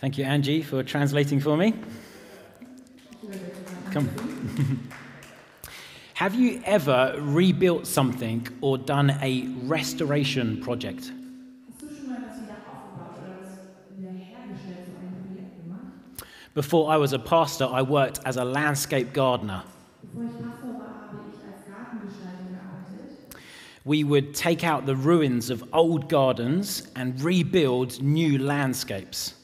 Thank you, Angie, for translating for me. Come. Have you ever rebuilt something or done a restoration project? Before I was a pastor, I worked as a landscape gardener. We would take out the ruins of old gardens and rebuild new landscapes.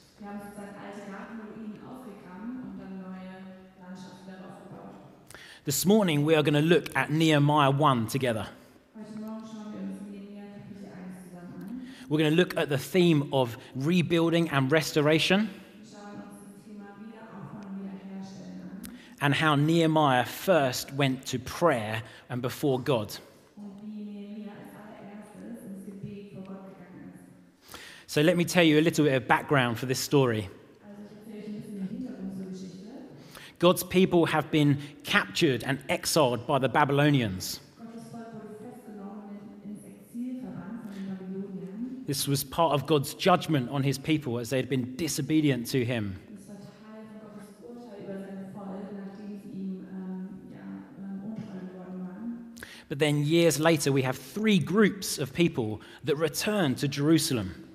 This morning, we are going to look at Nehemiah 1 together. Heute Morgen schauen wir uns Nehemiah Kapitel 1 zusammen an. We're going to look at the theme of rebuilding and restoration and how Nehemiah first went to prayer and before God. So, let me tell you a little bit of background for this story. Also ich erzähle euch ein bisschen den Hintergrund zur Geschichte. God's people have been captured and exiled by the Babylonians. This was part of God's judgment on his people as they had been disobedient to him. But then, years later, we have three groups of people that return to Jerusalem.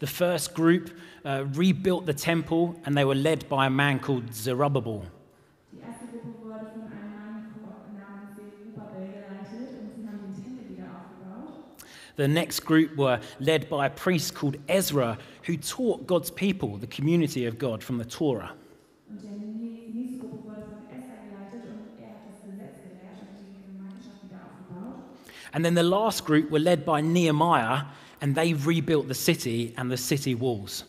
The first group uh, rebuilt the temple and they were led by a man called Zerubbabel. The next group were led by a priest called Ezra, who taught God's people, the community of God, from the Torah. And then the last group were led by Nehemiah, and they rebuilt the city and the city walls.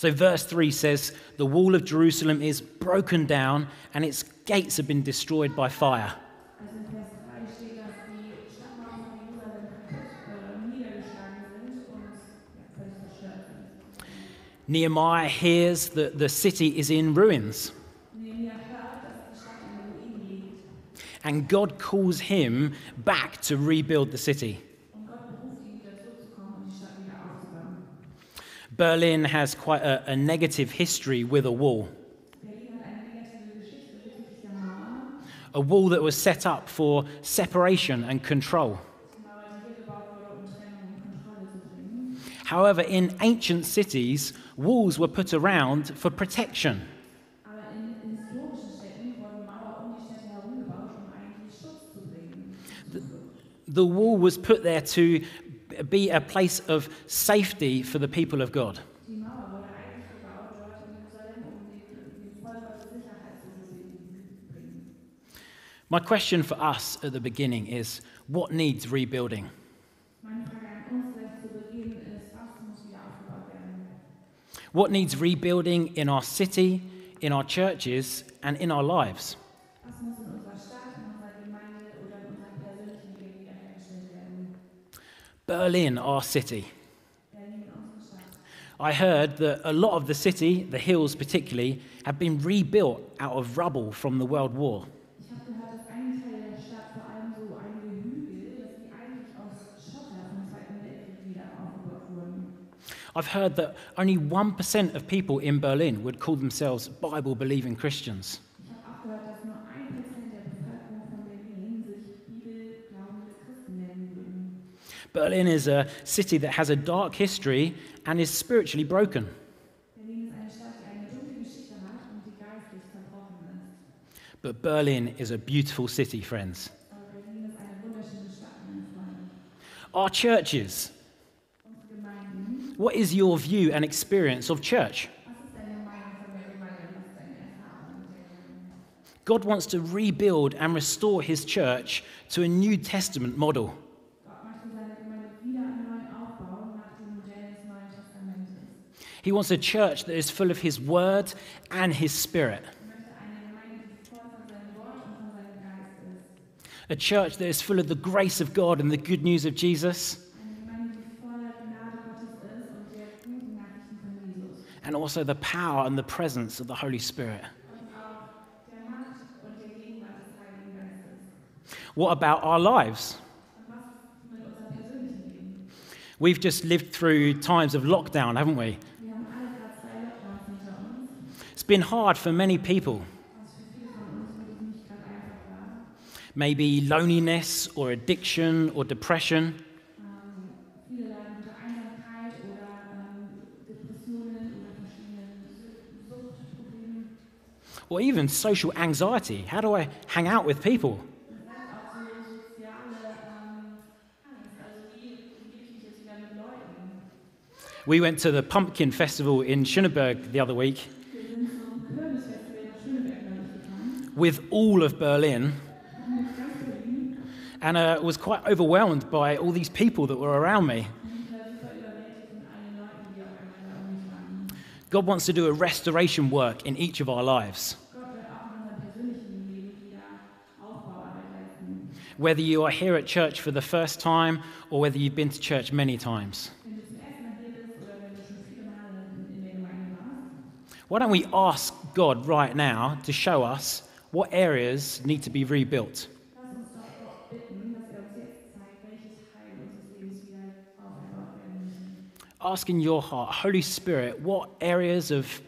So, verse 3 says, The wall of Jerusalem is broken down, and its gates have been destroyed by fire. Also in Vers 3 steht, dass die Stadtmauern von Jerusalem kaputt niedergeschlagen sind und ja, völlig zerstört sind. Nehemiah hears that the city is in ruins, Nehemiah hört, dass die Stadt in den Ruinen liegt and God calls him back to rebuild the city. Berlin has quite a, a negative history with a wall, a wall that was set up for separation and control. However, in ancient cities, walls were put around for protection. The wall was put there to be a place of safety for the people of God. My question for us at the beginning is what needs rebuilding? What needs rebuilding in our city, in our churches, and in our lives? Was muss in unserer Stadt, in unserer Gemeinde oder in unserem persönlichen Leben wiederhergestellt werden? Berlin, our city. I heard that a lot of the city, the hills particularly, have been rebuilt out of rubble from the World War. I've heard that only 1% of people in Berlin would call themselves Bible believing Christians. Berlin is a city that has a dark history and is spiritually broken. But Berlin is a beautiful city, friends. Our churches. What is your view and experience of church? God wants to rebuild and restore his church to a New Testament model. Gott möchte seine Gemeinde wieder neu aufbauen nach dem Modell des Neuen Testamentes. He wants a church that is full of his word and his spirit. A church that is full of the grace of God and the good news of Jesus, and also the power and the presence of the Holy Spirit. What about our lives? We've just lived through times of lockdown, haven't we? Been hard for many people. Maybe loneliness or addiction or depression. Or even social anxiety. How do I hang out with people? We went to the Pumpkin Festival in Schöneberg the other week with all of Berlin and uh, was quite overwhelmed by all these people that were around me. God wants to do a restoration work in each of our lives. Whether you are here at church for the first time or whether you've been to church many times. Why don't we ask God right now to show us what areas need to be rebuilt? Ask in your heart, Holy Spirit, what areas of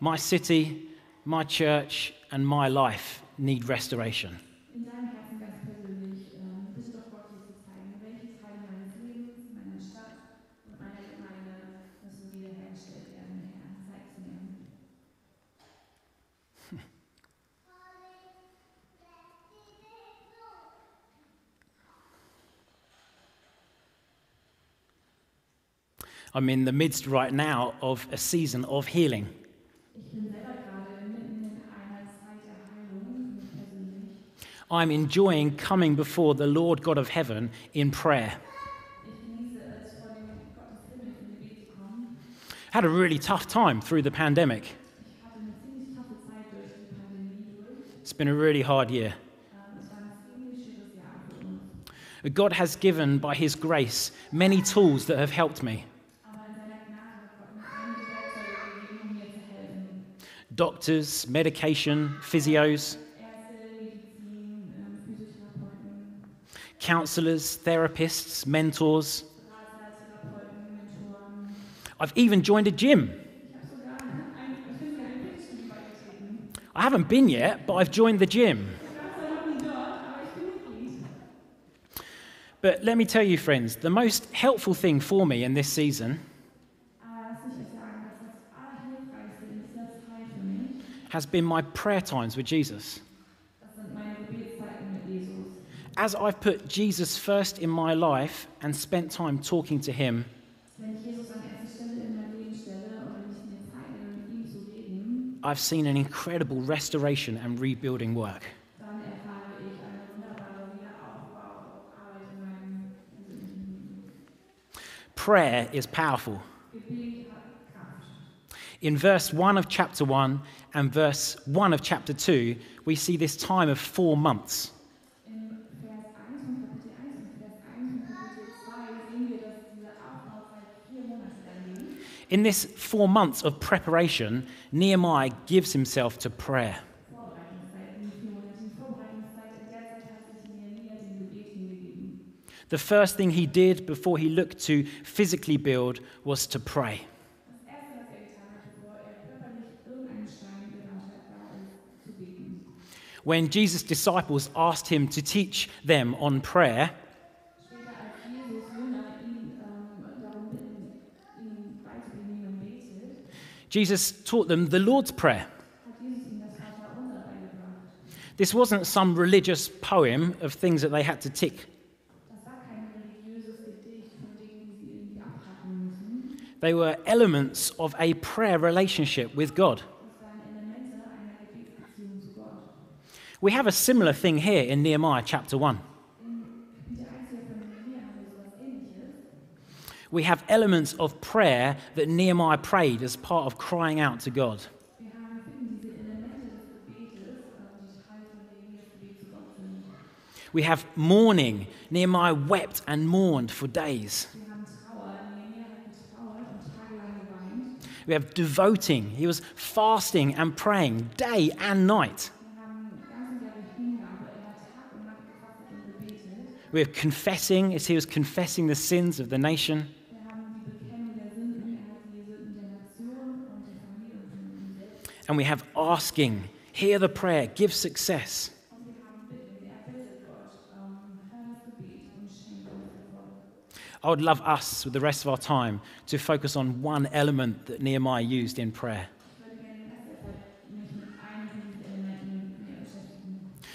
my city, my church, and my life need restoration? I'm in the midst right now of a season of healing. I'm enjoying coming before the Lord God of heaven in prayer. Had a really tough time through the pandemic. It's been a really hard year. God has given, by His grace, many tools that have helped me doctors, medication, physios, counselors, therapists, mentors. I've even joined a gym. I haven't been yet, but I've joined the gym. But let me tell you, friends, the most helpful thing for me in this season has been my prayer times with Jesus. As I've put Jesus first in my life and spent time talking to Him, I've seen an incredible restoration and rebuilding work. Prayer is powerful. In verse 1 of chapter 1 and verse 1 of chapter 2, we see this time of four months. In Vers 1 von Kapitel 1 und Vers 1 von Kapitel 2 sehen wir, dass diese Aufbauzeit vier Monate lang ging. In this four months of preparation, Nehemiah gives himself to prayer. The first thing he did before he looked to physically build was to pray. Das Erste, was er getan hat, bevor er körperlich irgendeinen Stein gebaut hat, war es zu beten. When Jesus' disciples asked him to teach them on prayer, Jesus taught them the Lord's Prayer. This wasn't some religious poem of things that they had to tick. They were elements of a prayer relationship with God. Das waren Elemente einer Gebetsbeziehung zu Gott. We have a similar thing here in Nehemiah chapter 1. In Kapitel 1 hier von Nehemiah haben wir sowas ähnliches. We have elements of prayer that Nehemiah prayed as part of crying out to God. We have mourning. Nehemiah wept and mourned for days. We have devoting. He was fasting and praying day and night. We're confessing, as he was confessing the sins of the nation. And we have asking, hear the prayer, give success. I would love us, with the rest of our time, to focus on one element that Nehemiah used in prayer.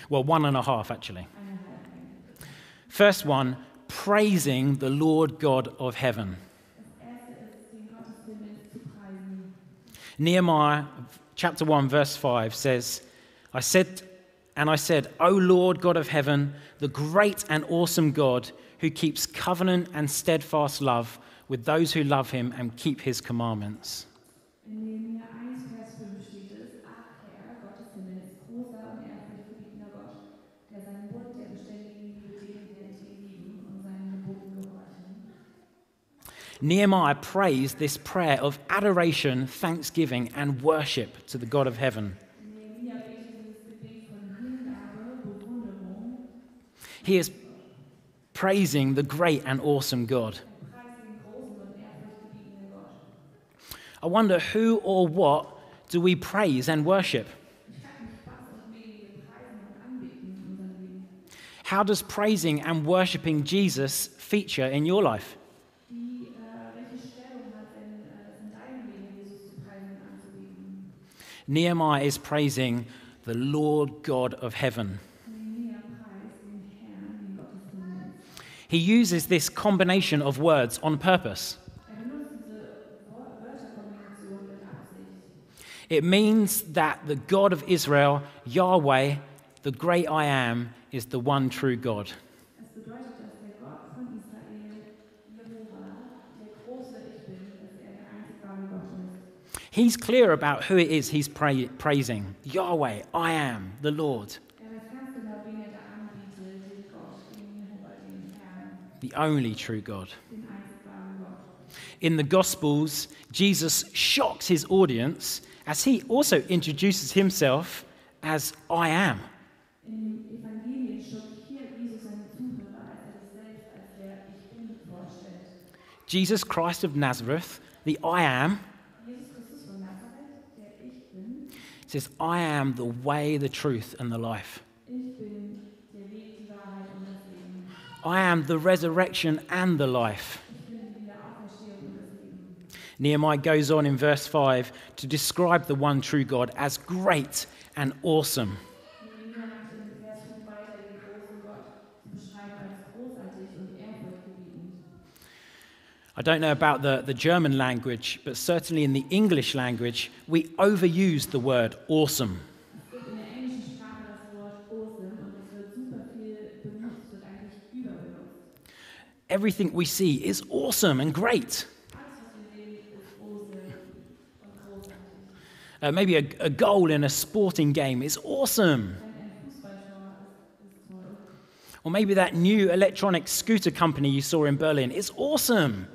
Well, one and a half, actually. First one, praising the Lord God of heaven. Nehemiah chapter 1, verse 5 says, I said, and I said, O Lord God of heaven, the great and awesome God who keeps covenant and steadfast love with those who love him and keep his commandments. In Nehemiah 1, Vers 5 steht es, Ach Herr, Gott des Himmels, großer und ehrfurchtgebietender Gott, der seinen Bund der beständigen Liebe denen, die dich lieben und seinen Geboten gehorchen. Nehemiah prays this prayer of adoration, thanksgiving, and worship to the God of heaven. He is praising the great and awesome God. I wonder who or what do we praise and worship? How does praising and worshiping Jesus feature in your life? Wie, äh, welche Stellung hat denn äh, es in deinem Leben, Jesus zu preisen und anzubeten? Nehemiah is praising the Lord God of heaven. He uses this combination of words on purpose. It means that the God of Israel, Yahweh, the great I am, is the one true God. Es bedeutet, dass der Gott von Israel, Jehova, der große Ich bin, dass er der einzig wahre Gott ist. He's clear about who it is he's pra- praising Yahweh, I am, the Lord, the only true God. In the Gospels, Jesus shocks his audience as he also introduces himself as I am. Jesus Christ of Nazareth, the I am, Jesus Christus von Nazareth, der Ich Bin, says, I am the way, the truth, and the life. I am the resurrection and the life. Nehemiah goes on in verse 5 to describe the one true God as great and awesome. Nehemiah macht in Vers 5 weiter den großen Gott zu beschreiben als großartig und ehrfurchtgebietend. I don't know about the, the German language, but certainly in the English language, we overuse the word awesome. Everything we see is awesome and great. Uh, maybe a, a goal in a sporting game is awesome. Or maybe that new electronic scooter company you saw in Berlin is awesome.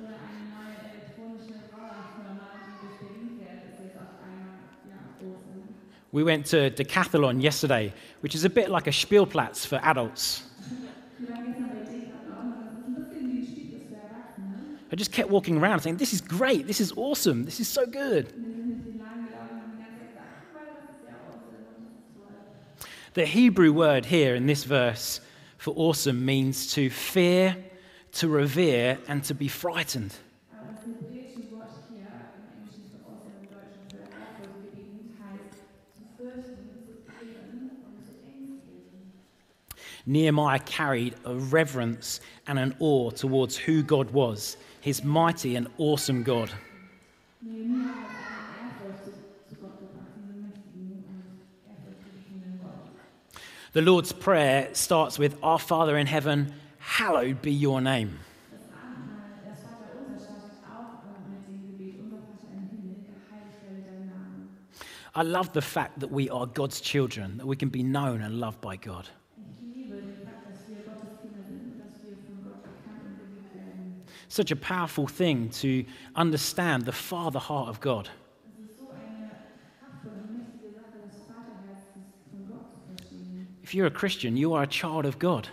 We went to Decathlon yesterday, which is a bit like a Spielplatz for adults. I just kept walking around saying, This is great, this is awesome, this is so good. The Hebrew word here in this verse for awesome means to fear, to revere, and to be frightened. Aber das hebräische Wort hier im Englischen für awesome, im Deutschen für ehrfurchtgebietend heißt zu fürchten, zu ehren und zu ängstigen. Nehemiah carried a reverence and an awe towards who God was, his mighty and awesome God. The Lord's Prayer starts with Our Father in heaven, hallowed be your Name. I love the fact that we are God's children, that we can be known and loved by God. such a powerful thing to understand the Father heart of God. If you're a Christian, you are a child of God.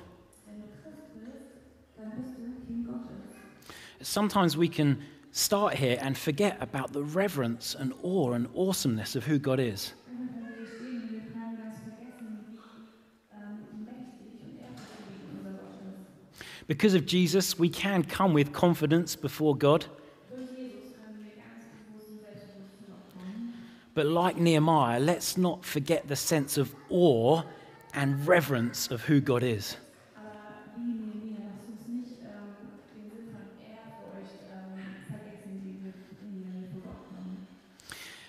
Sometimes we can start here and forget about the reverence and awe and awesomeness of who God is. Because of Jesus, we can come with confidence before God. But like Nehemiah, let's not forget the sense of awe and reverence of who God is.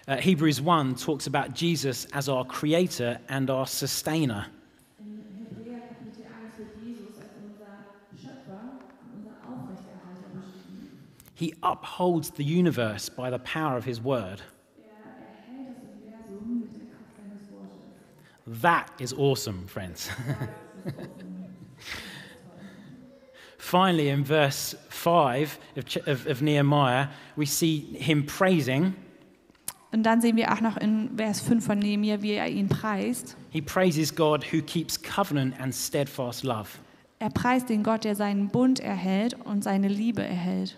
Uh, Hebrews 1 talks about Jesus as our creator and our sustainer. He upholds the universe by the power of his word. Erhält das Universum mit der Kraft seines Wortes. That is awesome, friends. Finally, in verse 5 of, of, of Nehemiah, we see him praising. Und dann sehen wir auch noch in Vers 5 von Nehemiah, wie er ihn preist. He praises God who keeps covenant and steadfast love. Er preist den Gott, der seinen Bund erhält und seine Liebe erhält.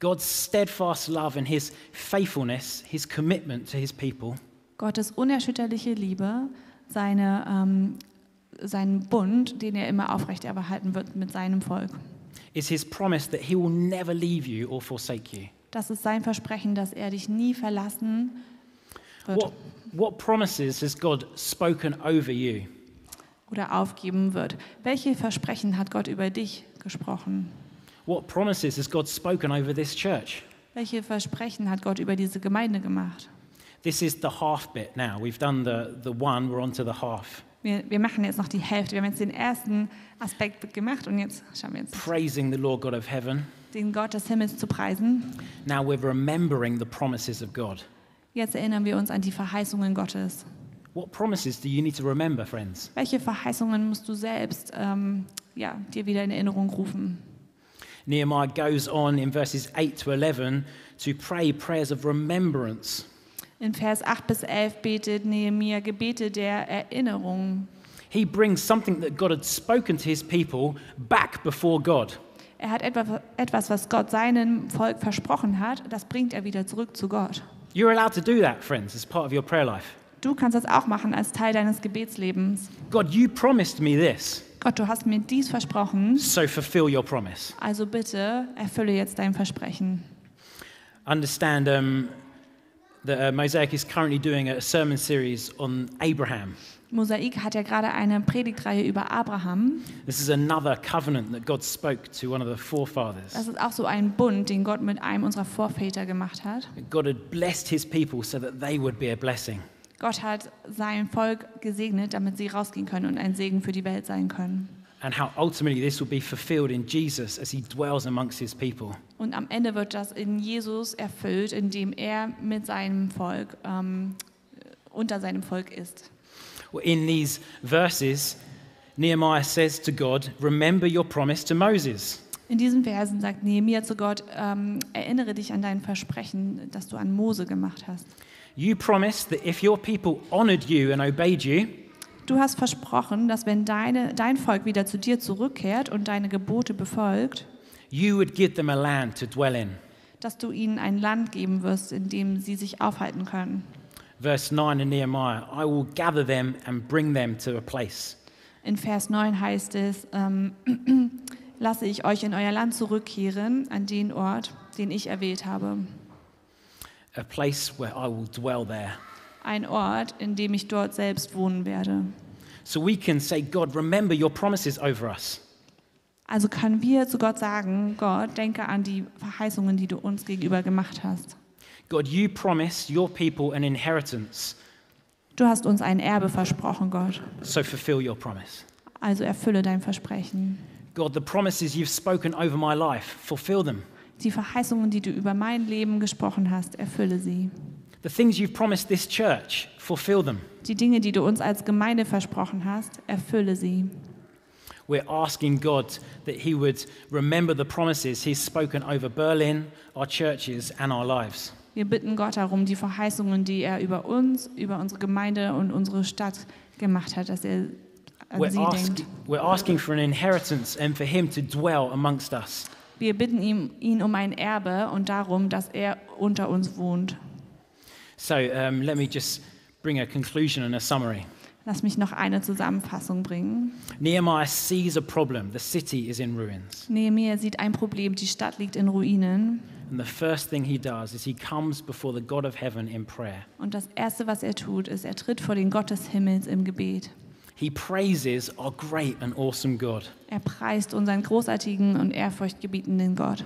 God's steadfast love and his faithfulness, his commitment to his people, Gottes unerschütterliche Liebe, seine, ähm, seinen Bund, den er immer aufrechterhalten wird mit seinem Volk. is his promise that he will never leave you or forsake you. Das ist sein Versprechen, dass er dich nie verlassen wird What, what promises has God spoken over you? oder aufgeben wird. Welche Versprechen hat Gott über dich gesprochen? What promises has God spoken over this church? Welche Versprechen hat Gott über diese Gemeinde gemacht? This is the half bit now. We've done the, the one, we're on to the half. Wir, wir machen jetzt noch die Hälfte. Wir haben jetzt den ersten Aspekt gemacht und jetzt schauen wir jetzt Praising the Lord God of heaven. den Gott des Himmels zu preisen. Now we're remembering the promises of God. Jetzt erinnern wir uns an die Verheißungen Gottes. What promises do you need to remember, friends? Welche Verheißungen musst du selbst ähm, ja, dir wieder in Erinnerung rufen? Nehemiah goes on in verses 8 to 11 to pray prayers of remembrance. In Vers 8 bis 11 betet Nehemiah Gebete der Erinnerung. He brings something that God had spoken to his people back before God. Er hat etwas, etwas, was Gott seinem Volk versprochen hat, das bringt er wieder zurück zu Gott. You're allowed to do that, friends, as part of your prayer life. Du kannst das auch machen als Teil deines Gebetslebens. God, you promised me this, Gott, du hast mir dies versprochen, so fulfill your promise. also bitte erfülle jetzt dein Versprechen. Understand um, that uh, Mosaic is currently doing a sermon series on Abraham. Mosaik hat ja gerade eine Predigtreihe über Abraham. This is another covenant that God spoke to one of the forefathers. Das ist auch so ein Bund, den Gott mit einem unserer Vorväter gemacht hat. God had blessed his people so that they would be a blessing. Gott hat sein Volk gesegnet, damit sie rausgehen können und ein Segen für die Welt sein können. And how ultimately this will be fulfilled in Jesus as he dwells amongst his people. Und am Ende wird das in Jesus erfüllt, indem er mit seinem Volk ähm, unter seinem Volk ist. In these verses, Nehemiah says to God, Remember your promise to Moses. In diesen Versen sagt Nehemiah zu Gott, ähm, erinnere dich an dein Versprechen, das du an Mose gemacht hast. You promised that if your people honored you and obeyed you, Du hast versprochen, dass wenn deine, dein Volk wieder zu dir zurückkehrt und deine Gebote befolgt, you would give them a land to dwell in. dass du ihnen ein Land geben wirst, in dem sie sich aufhalten können. Verse 9 in Nehemiah I will gather them and bring them to a place. In Vers 9 heißt es, ähm, lasse ich euch in euer Land zurückkehren, an den Ort, den ich erwählt habe. A place where I will dwell there. Ein Ort, in dem ich dort selbst wohnen werde. So we can say, God, remember your promises over us. Also können wir zu Gott sagen, Gott, denke an die Verheißungen, die du uns gegenüber gemacht hast. God, you promised your people an inheritance, Du hast uns ein Erbe versprochen, Gott. so fulfill your promise. Also erfülle dein Versprechen. God, the promises you've spoken over my life, fulfill them. Die Verheißungen, die du über mein Leben gesprochen hast, erfülle sie. The things you've promised this church, fulfill them. Die Dinge, die du uns als Gemeinde versprochen hast, erfülle sie. We're asking God that He would remember the promises He's spoken over Berlin, our churches, and our lives. Wir bitten Gott darum, die Verheißungen, die er über uns, über unsere Gemeinde und unsere Stadt gemacht hat, dass er an We're, sie ask, denkt. we're asking for an inheritance and for Him to dwell amongst us. Wir bitten ihn, ihn um ein Erbe und darum, dass er unter uns wohnt. So um, let me just bring a conclusion and a summary. Lass mich noch eine Zusammenfassung bringen. Nehemiah sees a problem. The city is in ruins. Nehemiah sieht ein Problem, die Stadt liegt in Ruinen. And the first thing he does is he comes before the God of heaven in prayer. Und das Erste, was er tut, ist, er tritt vor den Gott des Himmels im Gebet. He praises our great and awesome God. Er preist unseren großartigen und ehrfurchtgebietenden Gott.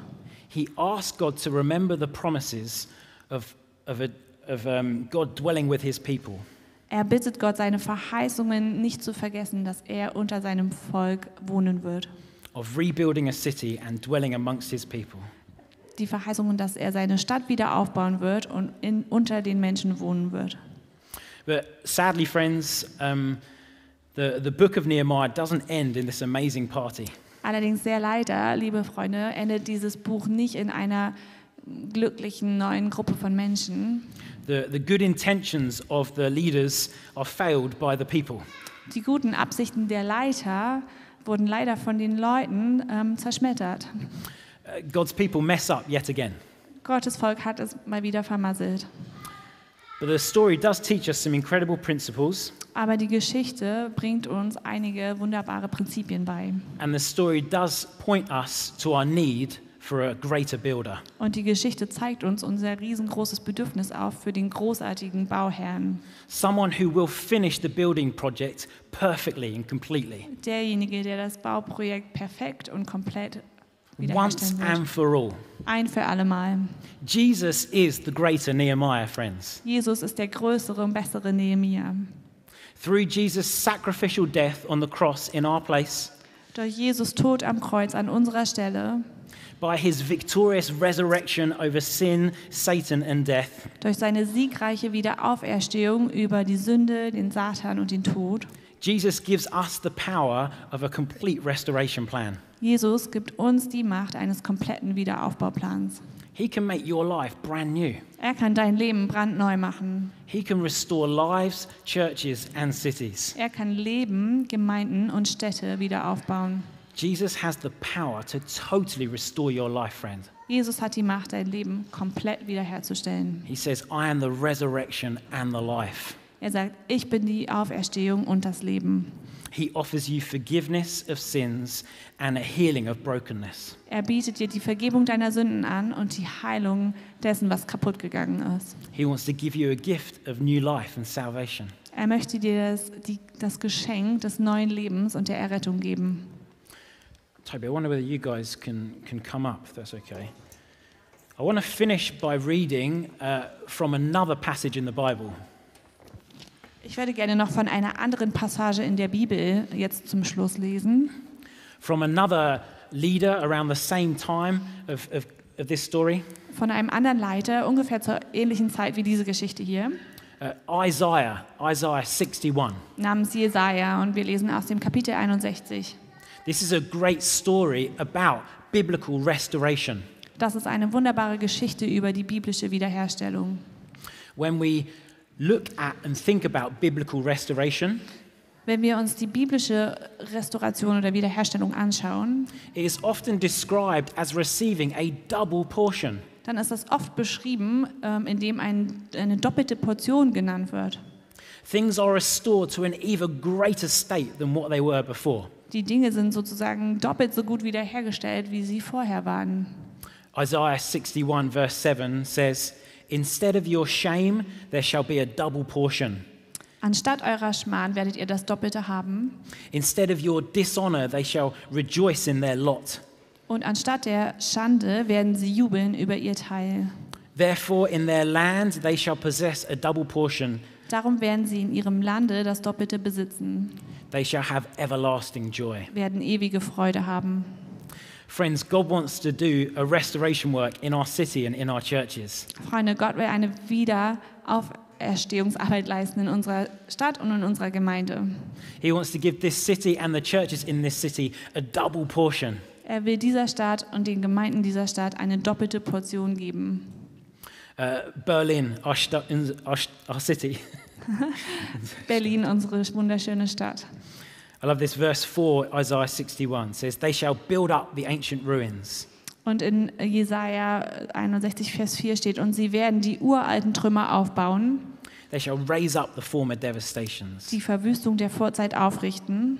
He asks God to remember the promises of, of, a, of um, God dwelling with his people. Er bittet Gott, seine Verheißungen nicht zu vergessen, dass er unter seinem Volk wohnen wird. of rebuilding a city and dwelling amongst his people. Die Verheißungen, dass er seine Stadt wieder aufbauen wird und in, unter den Menschen wohnen wird. But sadly, friends, um, the, the book of Nehemiah doesn't end in this amazing party. Allerdings sehr leider, liebe Freunde, endet dieses Buch nicht in einer glücklichen neuen Gruppe von Menschen. The, the good intentions of the leaders are failed by the people. Die guten Absichten der Leiter wurden leider von den Leuten ähm, zerschmettert. Uh, God's people mess up yet again. Gottes Volk hat es mal wieder vermasselt. But the story does teach us some incredible principles, Aber die Geschichte bringt uns einige wunderbare Prinzipien bei. and the story does point us to our need for a greater builder. Und die Geschichte zeigt uns unser riesengroßes Bedürfnis auf für den großartigen Bauherrn. Someone who will finish the building project perfectly and completely, Derjenige, der das Bauprojekt perfekt und komplett once and for all. Ein für allemal. Jesus is the greater Nehemiah, friends. Jesus ist der größere und bessere Nehemia. Through Jesus' sacrificial death on the cross in our place, Durch Jesus Tod am Kreuz an unserer Stelle, by his victorious resurrection over sin, Satan, and death, durch seine siegreiche Wiederauferstehung über die Sünde, den Satan und den Tod, Jesus gives us the power of a complete restoration plan. Jesus gibt uns die Macht eines kompletten Wiederaufbauplans. He can make your life brand new. Er kann dein Leben brandneu machen. He can restore lives, churches, and cities. Er kann Leben, Gemeinden und Städte wieder aufbauen. Jesus has the power to totally restore your life, friend. Jesus hat die Macht, dein Leben komplett wiederherzustellen. He says, I am the resurrection and the life. Er sagt, ich bin die Auferstehung und das Leben. He offers you forgiveness of sins and a healing of brokenness. Er bietet dir die Vergebung deiner Sünden an und die Heilung dessen, was kaputt gegangen ist. He wants to give you a gift of new life and salvation. Er möchte dir das, die, das Geschenk des neuen Lebens und der Errettung geben. Toby, I wonder whether you guys can, can come up, if that's okay. I want to finish by reading uh, from another passage in the Bible. Ich werde gerne noch von einer anderen Passage in der Bibel jetzt zum Schluss lesen. From another leader around the same time of, of, of this story, Von einem anderen Leiter, ungefähr zur ähnlichen Zeit wie diese Geschichte hier, uh, Isaiah, Isaiah 61. namens Jesaja. Und wir lesen aus dem Kapitel 61. This is a great story about biblical restoration. Das ist eine wunderbare Geschichte über die biblische Wiederherstellung. When we look at and think about biblical restoration, Wenn wir uns die biblische Restauration oder Wiederherstellung anschauen, it is often described as receiving a double portion. dann ist das oft beschrieben, ähm, indem ein, eine doppelte Portion genannt wird. Things are restored to an even greater state than what they were before. Die Dinge sind sozusagen doppelt so gut wiederhergestellt, wie sie vorher waren. Isaiah 61, verse 7 says, Instead of your shame, there shall be a double portion. Anstatt eurer Schmarrn werdet ihr das Doppelte haben. Instead of your dishonor, they shall rejoice in their lot. Und anstatt der Schande werden sie jubeln über ihr Teil. Therefore, in their land, they shall possess a double portion. Darum werden sie in ihrem Lande das Doppelte besitzen, They shall have everlasting joy. werden ewige Freude haben. Friends, God wants to do a restoration work in our city and in our churches. Freunde, Gott will eine Wiederauferstehungsarbeit leisten in unserer Stadt und in unserer Gemeinde. He wants to give this city and the churches in this city a double portion. Er will dieser Stadt und den Gemeinden dieser Stadt eine doppelte Portion geben. Uh, Berlin, our, our, our city. Berlin, unsere wunderschöne Stadt. I love this verse 4, Isaiah 61 says, They shall build up the ancient ruins. Und in Jesaja 61, Vers 4 steht: Und sie werden die uralten Trümmer aufbauen, They shall raise up the former devastations. die Verwüstung der Vorzeit aufrichten,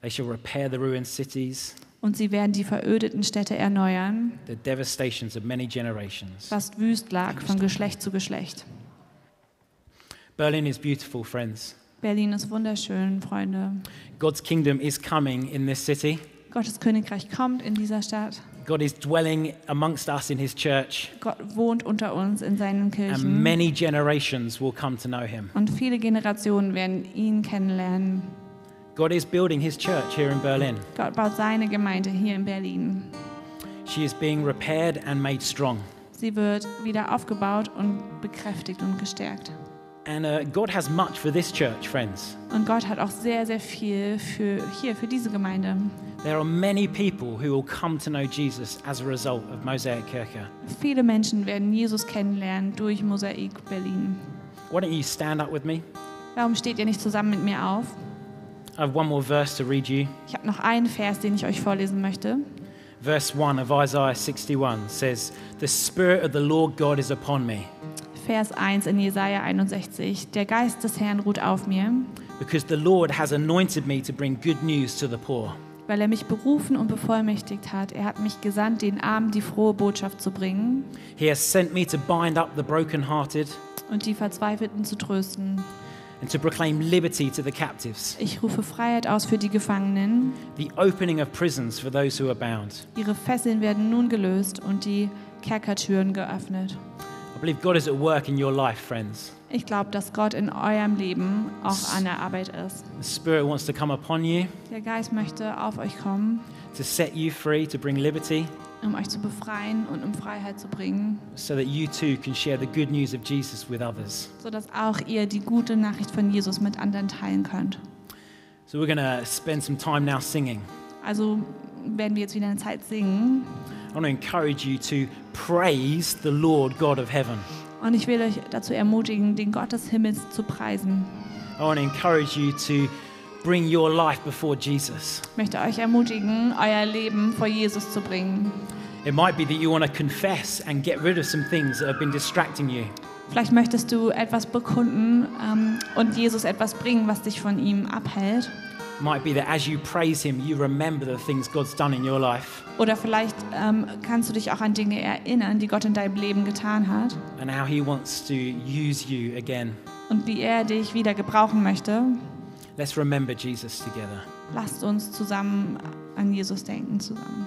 They shall repair the ruined cities, und sie werden die verödeten Städte erneuern, the devastations of many generations. was wüst lag von Geschlecht zu Geschlecht. Berlin is beautiful, friends. Berlin ist wunderschön, Freunde. God's kingdom is coming in this city. Gottes Königreich kommt in dieser Stadt. God is dwelling amongst us in his church, Gott wohnt unter uns in seinen and Kirchen. many generations will come to know him. Und viele Generationen werden ihn kennenlernen. God is building his church here in Berlin. Gott baut seine Gemeinde hier in Berlin. She is being repaired and made strong. Sie wird wieder aufgebaut und bekräftigt und gestärkt. And uh, God has much for this church, friends. Und Gott hat auch sehr, sehr viel für hier, für diese Gemeinde. There are many people who will come to know Jesus as a result of Mosaic Kirche. Viele Menschen werden Jesus kennenlernen durch Mosaik Berlin. Why don't you stand up with me? Warum steht ihr nicht zusammen mit mir auf? I have one more verse to read you. Ich habe noch einen Vers, den ich euch vorlesen möchte. Verse 1 of Isaiah 61 says, The Spirit of the Lord God is upon me, Vers 1 in Jesaja 61. Der Geist des Herrn ruht auf mir, because the Lord has anointed me to bring good news to the poor. weil er mich berufen und bevollmächtigt hat. Er hat mich gesandt, den Armen die frohe Botschaft zu bringen He has sent me to bind up the brokenhearted und die Verzweifelten zu trösten. and to proclaim liberty to the captives, Ich rufe Freiheit aus für die Gefangenen. the opening of prisons for those who are bound. Ihre Fesseln werden nun gelöst und die Kerkertüren geöffnet. I believe God is at work in your life, friends. Ich glaube, dass Gott in eurem Leben auch an der Arbeit ist. The Spirit wants to come upon you Der Geist möchte auf euch kommen, to set you free, to bring liberty, um euch zu befreien und um Freiheit zu bringen, so that you too can share the good news of Jesus with others. sodass auch ihr die gute Nachricht von Jesus mit anderen teilen könnt. So we're going to spend some time now singing. Also werden wir jetzt wieder eine Zeit singen. I want to encourage you to praise the Lord God of heaven. Und ich will euch dazu ermutigen, den Gott des Himmels zu preisen. I want to encourage you to bring your life before Jesus. Ich möchte euch ermutigen, euer Leben vor Jesus zu bringen. It might be that you want to confess and get rid of some things that have been distracting you. Vielleicht möchtest du etwas bekunden ähm, und Jesus etwas bringen, was dich von ihm abhält. It might be that as you praise Him, you remember the things God's done in your life Oder vielleicht ähm, kannst du dich auch an Dinge erinnern, die Gott in deinem Leben getan hat and how He wants to use you again. und wie er dich wieder gebrauchen möchte. Let's remember Jesus together. Lasst uns zusammen an Jesus denken zusammen.